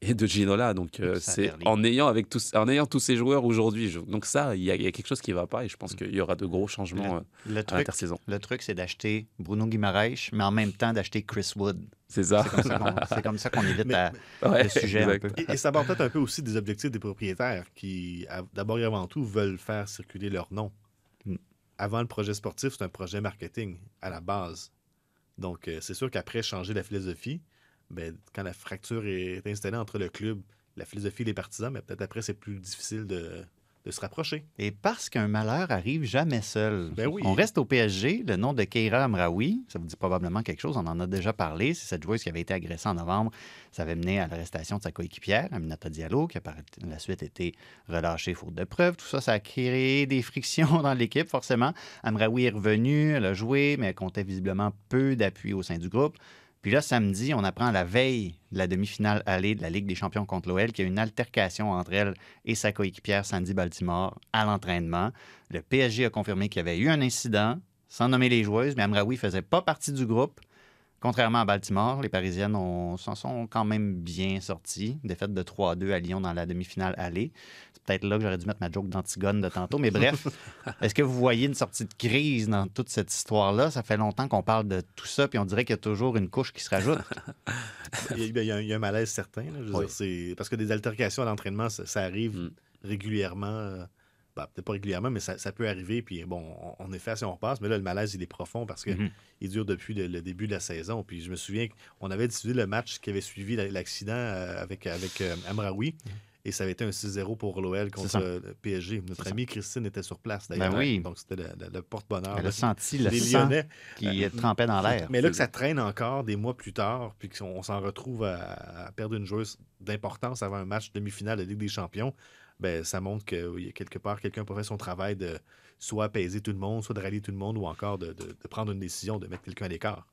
et de Ginola. Donc, euh, c'est en ayant, avec tous, en ayant tous ces joueurs aujourd'hui. je- Donc, ça, il y, a- il y a quelque chose qui ne va pas et je pense qu'il y aura de gros changements euh, Le à truc, l'intersaison. le truc, c'est d'acheter Bruno Guimaraes, mais en même temps d'acheter Chris Wood. C'est ça. C'est comme ça qu'on- qu'on évite Mais- à- Ouais, le sujet un peu. Et, et ça part peut-être un peu aussi des objectifs des propriétaires qui, d'abord et avant tout, veulent faire circuler leur nom. Avant le projet sportif, c'est un projet marketing à la base. Donc, euh, c'est sûr qu'après changer la philosophie, ben, quand la fracture est installée entre le club, la philosophie et les partisans, mais peut-être après, c'est plus difficile de, de se rapprocher. Et parce qu'un malheur arrive jamais seul. Ben oui. On reste au PSG. Le nom de Keira Amraoui, ça vous dit probablement quelque chose. On en a déjà parlé. C'est cette joueuse qui avait été agressée en novembre. Ça avait mené à l'arrestation de sa coéquipière, Aminata Diallo, qui a par la suite été relâchée faute de preuves. Tout ça, ça a créé des frictions dans l'équipe, forcément. Amraoui est revenue, elle a joué, mais elle comptait visiblement peu d'appui au sein du groupe. Puis là, samedi, on apprend la veille de la demi-finale allée de la Ligue des champions contre l'OL qu'il y a une altercation entre elle et sa coéquipière Sandy Baltimore à l'entraînement. Le PSG a confirmé qu'il y avait eu un incident, sans nommer les joueuses, mais Amraoui faisait pas partie du groupe. Contrairement à Baltimore, les Parisiennes s'en sont quand même bien sorties. Défaite de 3-2 à Lyon dans la demi-finale allée. C'est peut-être là que j'aurais dû mettre ma joke d'Antigone de tantôt. Mais bref, est-ce que vous voyez une sortie de crise dans toute cette histoire-là? Ça fait longtemps qu'on parle de tout ça, puis on dirait qu'il y a toujours une couche qui se rajoute. Il y a, il y a un- il y a un malaise certain. là, je veux Oui. dire, c'est- parce que des altercations à l'entraînement, ça, ça arrive Mm. régulièrement. Euh, ben, Peut-être pas régulièrement, mais ça, ça peut arriver. Puis bon, on, on est fait si on repasse. Mais là, le malaise, il est profond parce qu'il Mhm. dure depuis le, le début de la saison. Puis je me souviens qu'on avait diffusé le match qui avait suivi la- l'accident euh, avec, avec euh, Amraoui. Et ça avait été un 6-0 pour l'OL contre le PSG. Notre amie Christine était sur place d'ailleurs. Ben oui. Donc c'était le, porte-bonheur. Elle a senti le sang Lyonnais. qui trempait dans l'air. Mais là que ça traîne encore des mois plus tard, puis qu'on on s'en retrouve à, à perdre une joueuse d'importance avant un match demi-finale de Ligue des Champions, ben ça montre que quelque part, quelqu'un fait son travail de soit apaiser tout le monde, soit de rallier tout le monde, ou encore de, de- de prendre une décision de mettre quelqu'un à l'écart.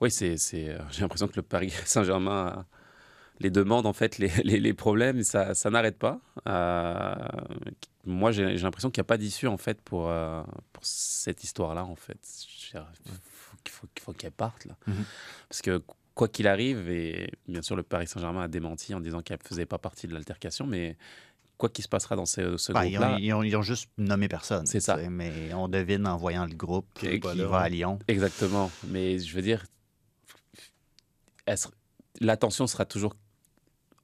Oui, c'est, c'est, euh, j'ai l'impression que le Paris Saint-Germain, a- les demandes, en fait, les, les, les problèmes, ça, ça n'arrête pas. Euh, moi, j'ai, j'ai l'impression qu'il n'y a pas d'issue, en fait, pour, euh, pour cette histoire-là, en fait. Dire, faut faut, faut qu'elle parte, là. Mhm. Parce que quoi qu'il arrive, et bien sûr, le Paris Saint-Germain a démenti en disant qu'elle ne faisait pas partie de l'altercation, mais quoi qu'il se passera dans ce, ce Ben, ils, ont, groupe-là, ils ont- ils ont juste nommé personne. C'est ça. Mais on devine en voyant le groupe qui, Qui est pas qui là, va à. Lyon. Exactement. Mais je veux dire, l'attention sera toujours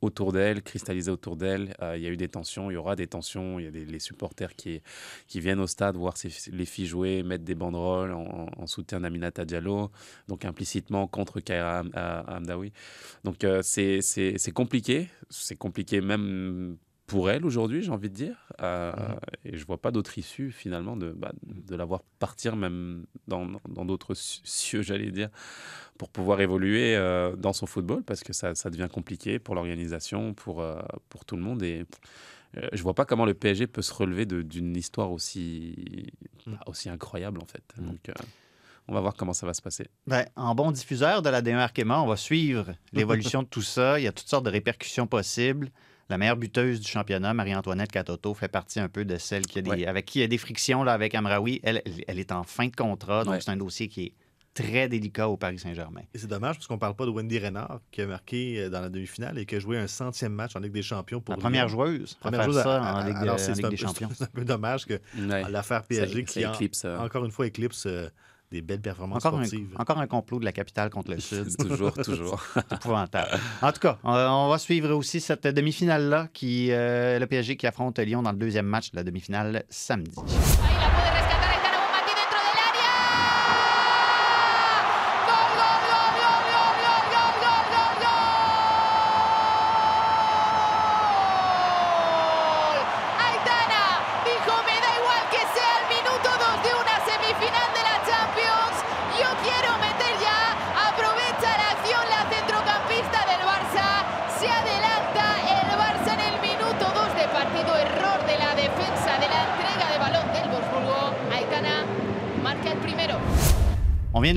autour d'elle, cristallisée autour d'elle. Euh, Il y a eu des tensions, il y aura des tensions. Il y a des, les supporters qui, qui viennent au stade voir les filles jouer, mettre des banderoles en, en soutien d'Aminata Diallo, donc implicitement contre Kaira Am- euh, Hamdaoui. Donc euh, c'est compliqué. C'est compliqué même pour elle aujourd'hui, j'ai envie de dire. Euh, Et je vois pas d'autre issue finalement de, bah, de la voir partir même dans d'autres ci- cieux, j'allais dire, pour pouvoir évoluer euh, dans son football parce que ça, ça devient compliqué pour l'organisation, pour, euh, pour tout le monde. Et je vois pas comment le PSG peut se relever d'une histoire aussi, bah, aussi incroyable en fait. Donc euh, on va voir comment ça va se passer. Ben, en bon diffuseur de la D1 Arkema, on va suivre l'évolution de tout ça. Il y a toutes sortes de répercussions possibles. La meilleure buteuse du championnat, Marie-Antoinette Catoto, fait partie un peu de celle qui a des, Ouais. avec qui il y a des frictions là, avec Amraoui. Elle, elle- est en fin de contrat, donc Ouais. c'est un dossier qui est très délicat au Paris Saint-Germain. Et c'est dommage parce qu'on parle pas de Wendy Renard qui a marqué euh, dans la demi-finale et qui a joué un centième match en Ligue des Champions pour La première Lyon. joueuse Première joueuse ça à- en Ligue, de- alors en c'est Ligue un des peu- Champions. C'est un peu dommage que Ouais. l'affaire PSG qui ça en- éclipse, euh. encore une fois éclipse euh, des belles performances Encore un, sportives. encore un complot de la capitale contre le Sud. toujours, toujours. C'est épouvantable. En tout cas, on, on va suivre aussi cette demi-finale-là, qui euh, le PSG qui affronte Lyon dans le deuxième match de la demi-finale samedi.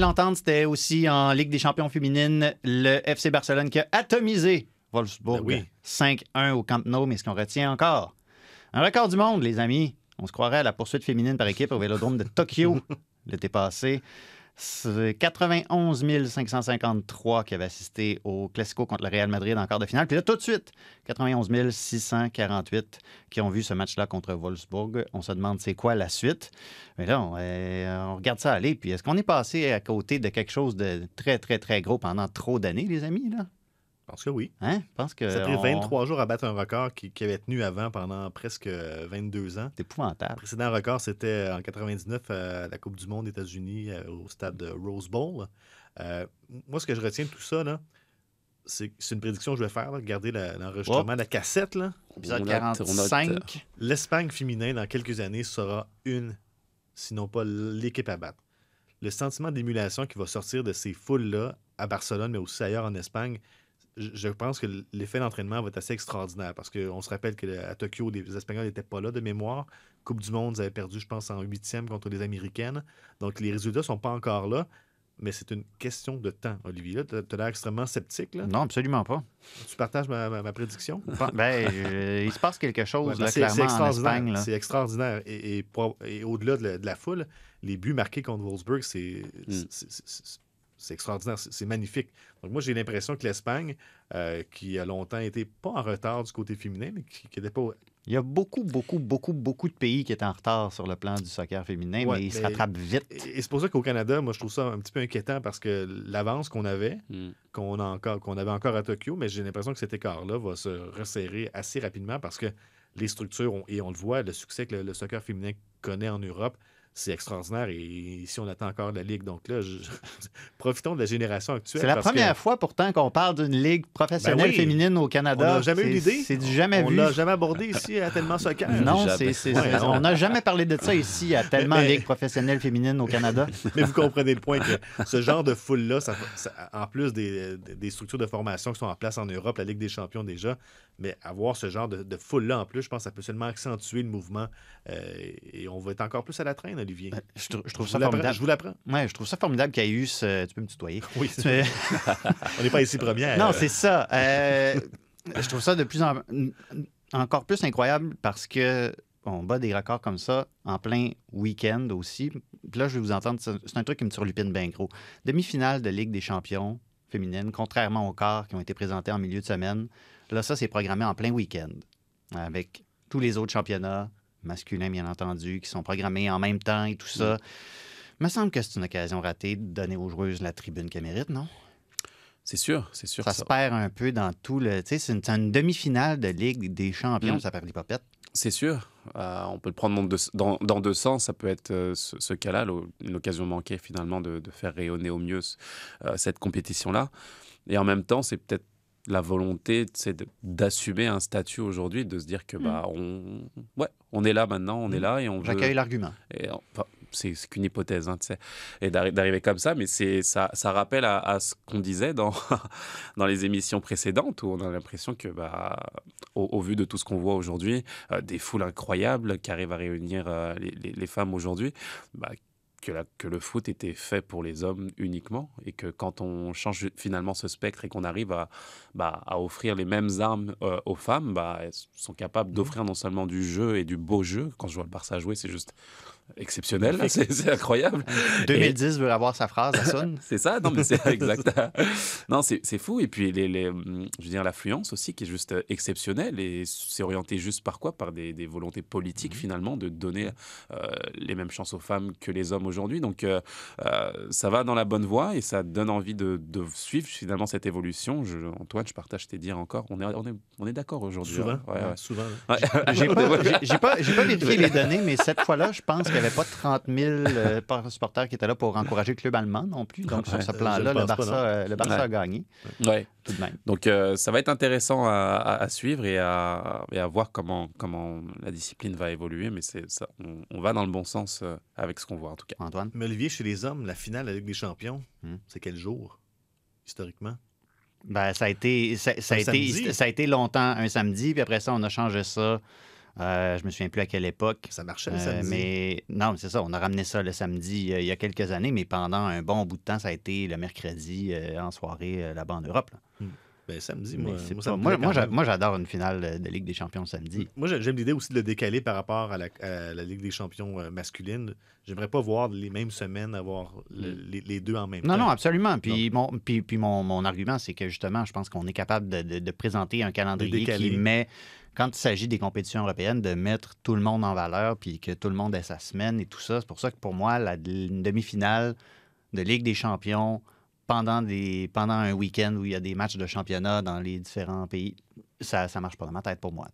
L'entendre, c'était aussi en Ligue des champions féminines, le FC Barcelone qui a atomisé Wolfsburg Ben oui. 5-1 au Camp Nou, mais ce qu'on retient encore, un record du monde, les amis. On se croirait à la poursuite féminine par équipe au Vélodrome de Tokyo l'été passé. C'est 91 553 qui avaient assisté au Classico contre le Real Madrid en quart de finale. Puis là, tout de suite, 91 648 qui ont vu ce match-là contre Wolfsburg. On se demande c'est quoi la suite. Mais là, on, euh, on regarde ça aller. Puis est-ce qu'on est passé à côté de quelque chose de très, très, très gros pendant trop d'années, les amis? Là? Je pense que oui. Hein? Je pense que Ça a pris on- 23 jours à battre un record qui, qui avait tenu avant pendant presque 22 ans. C'est épouvantable. Le précédent record, c'était en 99 à la Coupe du Monde États-Unis euh, au stade de Rose Bowl. Euh, moi, ce que je retiens de tout ça, là, c'est c'est une prédiction que je vais faire. là. Regardez la- l'enregistrement de la cassette. là. Épisode On note, on note. 45. L'Espagne féminin, dans quelques années, sera une, sinon pas l'équipe à battre. Le sentiment d'émulation qui va sortir de ces foules-là à Barcelone, mais aussi ailleurs en Espagne, je pense que l'effet d'entraînement va être assez extraordinaire parce qu'on se rappelle qu'à Tokyo, les Espagnols n'étaient pas là de mémoire. Coupe du Monde, ils avaient perdu, je pense, en huitième contre les Américaines. Donc, les résultats ne sont pas encore là, mais c'est une question de temps, Olivier. Tu as l'air extrêmement sceptique. Là. Non, absolument pas. Tu partages ma, ma- ma prédiction? Ben, euh, il se passe quelque chose, là, c'est- c'est clairement, en extraordinaire. C'est extraordinaire. Et, et pour- et au-delà de, la- de la foule, les buts marqués contre Wolfsburg, c'est c'est- c'est- extraordinaire. C'est magnifique. Donc, moi, j'ai l'impression que l'Espagne, euh, qui a longtemps été pas en retard du côté féminin, mais qui n'était pas. Il y a beaucoup, beaucoup, beaucoup, beaucoup de pays qui étaient en retard sur le plan du soccer féminin, Ouais, mais ils se rattrapent vite. Et, et c'est pour ça qu'au Canada, moi, je trouve ça un petit peu inquiétant parce que l'avance qu'on avait, Mm. qu'on a encore, qu'on avait encore à Tokyo, mais j'ai l'impression que cet écart-là va se resserrer assez rapidement parce que les structures, ont- et on le voit, le succès que le, le soccer féminin connaît en Europe, c'est extraordinaire. Et ici, on attend encore la Ligue. Donc là, je- profitons de la génération actuelle. C'est la parce que première fois pourtant qu'on parle d'une ligue professionnelle Ben oui. féminine au On Canada. n'a jamais eu l'idée. C'est du jamais On vu. l'a jamais abordé ici à Tellement Soccer. Non, Jamais. c'est- c'est- Ouais, c'est- non. on n'a jamais parlé de ça ici à tellement Mais- ligue professionnelle féminine au Canada. Mais vous comprenez le point que ce genre de foule-là, ça- ça- en plus des, des structures de formation qui sont en place en Europe, la Ligue des champions déjà, mais avoir ce genre de, de foule-là en plus, je pense que ça peut seulement accentuer le mouvement euh, et on va être encore plus à la traîne, Olivier. Je, trou- je trouve Je ça formidable. je vous l'apprends. Ouais, je trouve ça formidable qu'il y ait eu ce. Tu peux me tutoyer. Oui, Mais- on n'est pas ici première. Non, Euh, c'est ça. Euh, je trouve ça de plus en encore plus incroyable parce que on bat des records comme ça en plein week-end aussi. Puis là, je vais vous entendre, c'est un truc qui me turlupine bien gros. Demi-finale de Ligue des champions féminine, contrairement aux quarts qui ont été présentés en milieu de semaine. Là, ça, c'est programmé en plein week-end avec tous les autres championnats masculins, bien entendu, qui sont programmés en même temps et tout ça. Il me semble que c'est une occasion ratée de donner aux joueuses la tribune qu'elles méritent, non? C'est sûr, c'est sûr. Ça se perd un peu dans tout le. Tu sais, c'est une, demi-finale de Ligue des champions, Mm. ça perd des popettes. C'est sûr. Euh, on peut le prendre dans deux, dans, dans deux sens. Ça peut être euh, ce, ce cas-là, l'o- une occasion manquée finalement de, de faire rayonner au mieux euh, cette compétition-là. Et en même temps, c'est peut-être la volonté d'assumer un statut aujourd'hui, de se dire que bah, on, ouais, on est là maintenant, on est là et on veut- J'accueille l'argument. et, enfin, c'est qu'une hypothèse, hein, tu sais, et d'arri- d'arriver comme ça, mais c'est ça, ça rappelle à, à ce qu'on disait dans, dans les émissions précédentes, où on a l'impression que, bah, au, au vu de tout ce qu'on voit aujourd'hui, euh, des foules incroyables qui arrivent à réunir euh, les, les- les femmes aujourd'hui, bah, que, la- que le foot était fait pour les hommes uniquement, et que quand on change finalement ce spectre et qu'on arrive à, bah, à offrir les mêmes armes euh, aux femmes, bah, elles sont capables d'offrir non seulement du jeu et du beau jeu. Quand je vois le Barça jouer, c'est juste exceptionnel, c'est c'est incroyable. 2010 veut avoir sa phrase, ça sonne. C'est ça, non, mais c'est exact. non, c'est c'est fou. Et puis, les, les, je veux dire, l'affluence aussi, qui est juste euh, exceptionnelle. Et c'est orienté juste par quoi? Par des, des volontés politiques, finalement, de donner euh, les mêmes chances aux femmes que les hommes aujourd'hui. Donc, euh, euh, ça va dans la bonne voie et ça donne envie de, de suivre, finalement, cette évolution. Je, Antoine, je partage tes dires encore. On est, on est, on est d'accord aujourd'hui. Souvent, hein. Ouais, ouais, ouais. souvent. Ouais. J'ai pas, j'ai- j'ai pas, j'ai pas vérifié les données, mais cette fois-là, je pense qu'il n'y avait pas 30 000 euh, supporters qui étaient là pour encourager le club allemand non plus. Donc, sur Ouais, ce plan-là, le pas, euh, le Barça Ouais. a gagné, Ouais. tout de même. Donc euh, ça va être intéressant à, à- à suivre et à, et à voir comment, comment la discipline va évoluer, mais ça, on, on va dans le bon sens avec ce qu'on voit en tout cas. Antoine? Mais Olivier, chez les hommes, la finale Ligue des champions, Hmm. c'est quel jour, historiquement? Ben, ça, a été, ça, ça a été, ça a été longtemps un samedi, puis après ça, on a changé ça Euh, je me souviens plus à quelle époque. Ça marchait le Euh, samedi. mais non, c'est ça. On a ramené ça le samedi euh, il y a quelques années, mais pendant un bon bout de temps, ça a été le mercredi euh, en soirée là-bas en Europe. là. Ben, samedi, moi, moi, moi, j'adore une finale de Ligue des Champions samedi. Moi, j'ai- j'aime l'idée aussi de le décaler par rapport à la, à la Ligue des champions masculine. J'aimerais pas voir les mêmes semaines avoir le- les, les deux en même Non, temps. non, absolument. Puis, mon, puis, puis mon, mon argument, c'est que justement, je pense qu'on est capable de, de- de présenter un calendrier qui met, quand il s'agit des compétitions européennes, de mettre tout le monde en valeur, puis que tout le monde ait sa semaine et tout ça. C'est pour ça que pour moi, la demi-finale de Ligue des champions pendant, un week-end où il y a des matchs de championnat dans les différents pays, ça ne marche pas dans ma tête pour moi.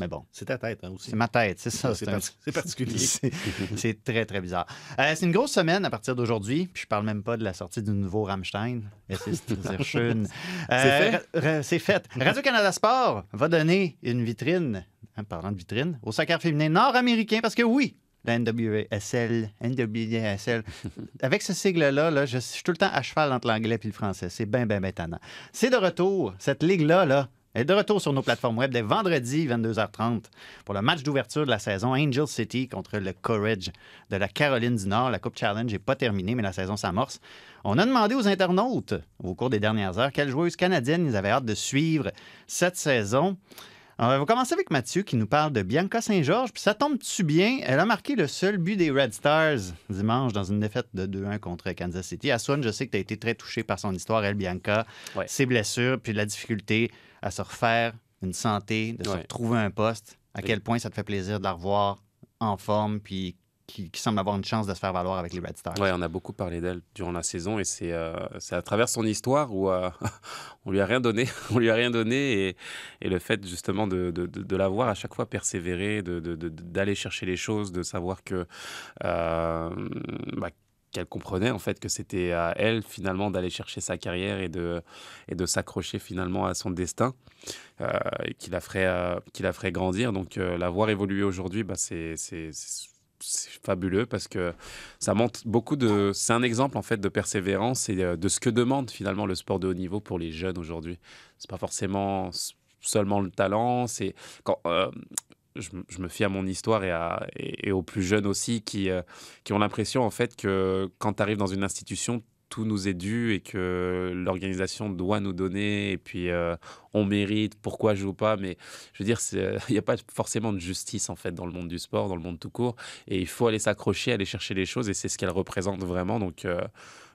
Mais bon. C'est ta tête hein, aussi. C'est ma tête, c'est ça. C'est un- particulier. c'est- très, très bizarre. Euh, c'est une grosse semaine à partir d'aujourd'hui. Puis je parle même pas de la sortie du nouveau Rammstein. Schön. C'est fait? C'est fait. Radio-Canada Sport va donner une vitrine, en parlant de vitrine, au soccer féminin nord-américain parce que oui, la NWSL, NWSL, avec ce sigle-là, là, je suis tout le temps à cheval entre l'anglais et le français. C'est bien, bien, bien tannant. C'est de retour. Cette ligue-là, là, est de retour sur nos plateformes web dès vendredi 22h30 pour le match d'ouverture de la saison Angel City contre le Courage de la Caroline du Nord. La Coupe Challenge n'est pas terminée, mais la saison s'amorce. On a demandé aux internautes au cours des dernières heures quelles joueuses canadiennes ils avaient hâte de suivre cette saison. Alors, on va commencer avec Mathieu qui nous parle de Bianca Saint-Georges. Puis ça tombe-tu bien? Elle a marqué le seul but des Red Stars dimanche dans une défaite de 2-1 contre Kansas City. Aswan, je sais que tu as été très touché par son histoire, elle, Bianca, Ouais. ses blessures, puis la difficulté à se refaire une santé, de se retrouver un poste. À Oui. quel point ça te fait plaisir de la revoir en forme, puis qui, qui semble avoir une chance de se faire valoir avec les Red Stars. Ouais, on a beaucoup parlé d'elle durant la saison et c'est euh, c'est à travers son histoire où euh, on lui a rien donné, on lui a rien donné et, et le fait justement de, de, la voir à chaque fois persévérer, de- d'aller chercher les choses, de savoir que euh, bah, qu'elle comprenait en fait que c'était à elle finalement d'aller chercher sa carrière et de, et de s'accrocher finalement à son destin euh, qui la ferait, euh, qui la ferait grandir. Donc euh, la voir évoluer aujourd'hui, bah, c'est fabuleux parce que ça montre beaucoup de. C'est un exemple en fait de persévérance et euh, de ce que demande finalement le sport de haut niveau pour les jeunes aujourd'hui. C'est pas forcément seulement le talent, c'est. Euh, je, me fie à mon histoire et, à, et, aux plus jeunes aussi qui, euh, qui ont l'impression en fait que quand tu arrives dans une institution, tout nous est dû et que l'organisation doit nous donner et puis euh, on mérite, pourquoi je joue pas, mais je veux dire, c'est- il n'y a pas forcément de justice en fait dans le monde du sport, dans le monde tout court et il faut aller s'accrocher, aller chercher les choses et c'est ce qu'elle représente vraiment. Donc euh,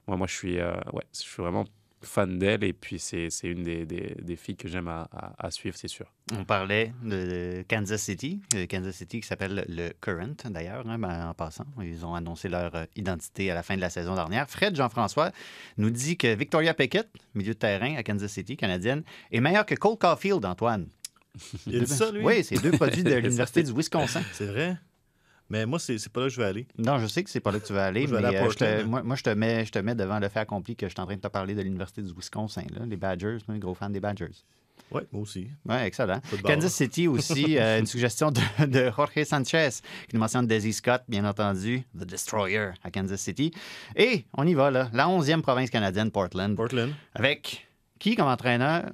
moi, moi je suis, euh, ouais, je suis vraiment fan d'elle et puis c'est c'est une des, des, des filles que j'aime à, à- à suivre, c'est sûr. On parlait de Kansas City, Kansas City qui s'appelle le Current d'ailleurs, hein, ben, en passant. Ils ont annoncé leur euh, identité à la fin de la saison dernière. Fred Jean-François nous dit que Victoria Pickett, milieu de terrain à Kansas City, canadienne, est meilleure que Cole Caulfield, Antoine. Il a dit ça, lui? Oui, c'est deux produits de l'Université du Wisconsin. C'est vrai? Mais moi, c'est c'est pas là que je vais aller. Non, je sais que c'est pas là que tu vas aller, Moi, je mais aller euh, je te- moi, moi, je, te mets, je te mets devant le fait accompli que je suis en train de te parler de l'Université du Wisconsin, là, les Badgers, un gros fan des Badgers. Oui, moi aussi. Oui, excellent. Kansas City aussi, euh, une suggestion de, de Jorge Sanchez qui nous mentionne Desi Scott, bien entendu, The Destroyer à Kansas City. Et on y va, là, la 11e province canadienne, Portland, Portland, avec qui comme entraîneur?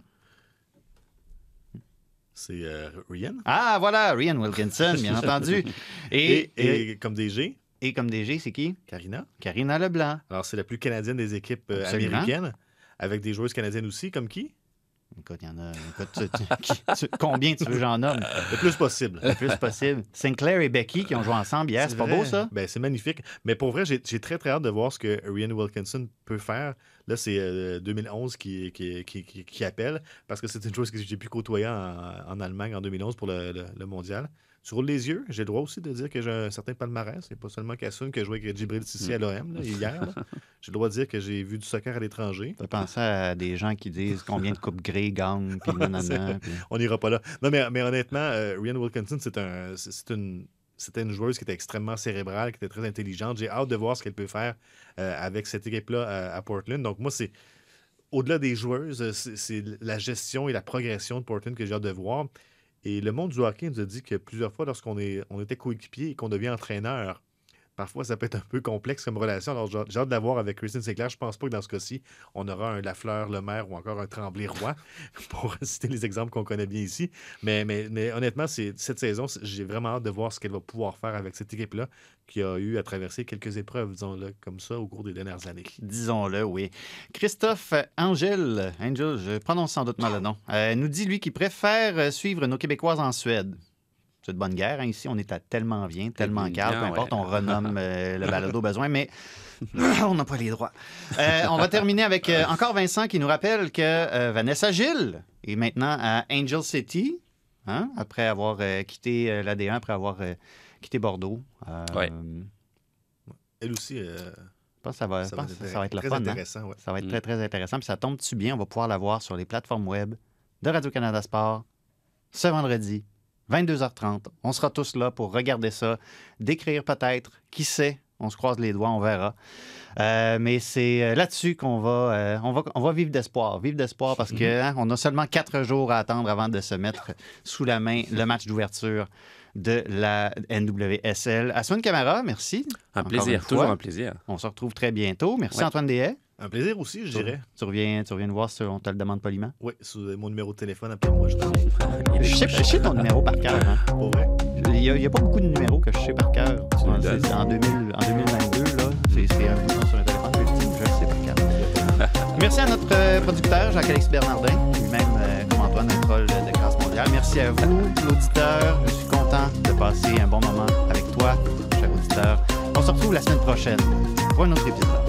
C'est euh, Ryan. Ah, voilà, Ryan Wilkinson, bien entendu. Et, Et, et, et comme DG, et comme DG, c'est qui? Karina. Karina Leblanc. Alors, c'est la plus canadienne des équipes euh, américaines, avec des joueuses canadiennes aussi, comme qui? Écoute, il y en a. écoute, tu- tu- qui- tu- combien tu veux que j'en nomme? Le plus possible. Le plus possible. Sinclair et Becky qui ont joué ensemble hier, c'est pas beau ça? Ben, c'est magnifique. Mais pour vrai, j'ai très très hâte de voir ce que Ryan Wilkinson peut faire. Là, c'est euh, 2011 qui, qui, qui, qui- qui appelle parce que c'est une chose que j'ai pu côtoyer en, en Allemagne en 2011 pour le, le- le mondial. Tu roules les yeux. J'ai le droit aussi de dire que j'ai un certain palmarès. C'est pas seulement Kassoun qui a joué avec Djibril Sissi à l'OM là, hier. J'ai le droit de dire que j'ai vu du soccer à l'étranger. T'as pensé à des gens qui disent combien de coupes Grey gagnent, puis nanana, puis- On n'ira pas là. Non, mais, mais honnêtement, euh, Ryan Wilkinson, c'est un, c'est c'est une, c'était une joueuse qui était extrêmement cérébrale, qui était très intelligente. J'ai hâte de voir ce qu'elle peut faire euh, avec cette équipe-là à, à Portland. Donc, moi, c'est au-delà des joueuses, euh, c'est la gestion et la progression de Portland que j'ai hâte de voir. Et le monde du hockey nous a dit que plusieurs fois, lorsqu'on on était coéquipier et qu'on devient entraîneur parfois, ça peut être un peu complexe comme relation. Alors, j'ai hâte d'avoir avec Christine Sinclair. Je pense pas que dans ce cas-ci, on aura un Lafleur, le maire ou encore un Tremblay-Roi, pour citer les exemples qu'on connaît bien ici. Mais, mais, mais honnêtement, cette saison, j'ai vraiment hâte de voir ce qu'elle va pouvoir faire avec cette équipe-là qui a eu à traverser quelques épreuves, disons-le, comme ça, au cours des dernières années. Disons-le, oui. Christophe Angel, Angel, je prononce sans doute mal le nom, euh, nous dit, lui, qu'il préfère suivre nos Québécoises en Suède. C'est de bonne guerre. hein, Ici, on est à tellement bien, tellement calme, peu ouais. importe, on renomme euh, le balado au besoin, mais on n'a pas les droits. Euh, on va terminer avec euh, encore Vincent qui nous rappelle que euh, Vanessa Gilles est maintenant à Angel City, hein, après avoir euh, quitté euh, l'AD1, après avoir euh, quitté Bordeaux. Euh, Ouais. Elle aussi, euh, Je pense que ça va, Ça va être ça va être le très fun. hein? intéressant, ouais. Ça va être Mm. très, très intéressant. Puis ça tombe dessus bien. On va pouvoir la voir sur les plateformes web de Radio-Canada Sport ce vendredi, 22h30. On sera tous là pour regarder ça, décrire peut-être. Qui sait? On se croise les doigts, on verra. Euh, mais c'est euh, là-dessus qu'on va, euh, on va, on va vivre d'espoir. Vivre d'espoir parce que hein, on a seulement quatre jours à attendre avant de se mettre sous la main le match d'ouverture de la NWSL. Aswan Camara, merci. Un plaisir, toujours un plaisir. On se retrouve très bientôt. Merci Ouais. Antoine Dehaye. Un plaisir aussi, je dirais. Tu reviens, tu reviens nous voir si on te le demande poliment. Oui, sous mon numéro de téléphone, appelez-moi, je. Je sais, je sais ton numéro par cœur. hein. Pour vrai? Il n'y a, il y a pas beaucoup de numéros que je sais par cœur. En, 2000 en 2022, là, c'est un bouton sur un téléphone ultime, je le sais par cœur. Merci à notre euh, producteur, Jacques-Alex Bernardin, lui-même, euh, comme Antoine, un troll de classe mondiale. Merci à vous, l'auditeur. Je suis content de passer un bon moment avec toi, cher auditeur. On se retrouve la semaine prochaine pour un autre épisode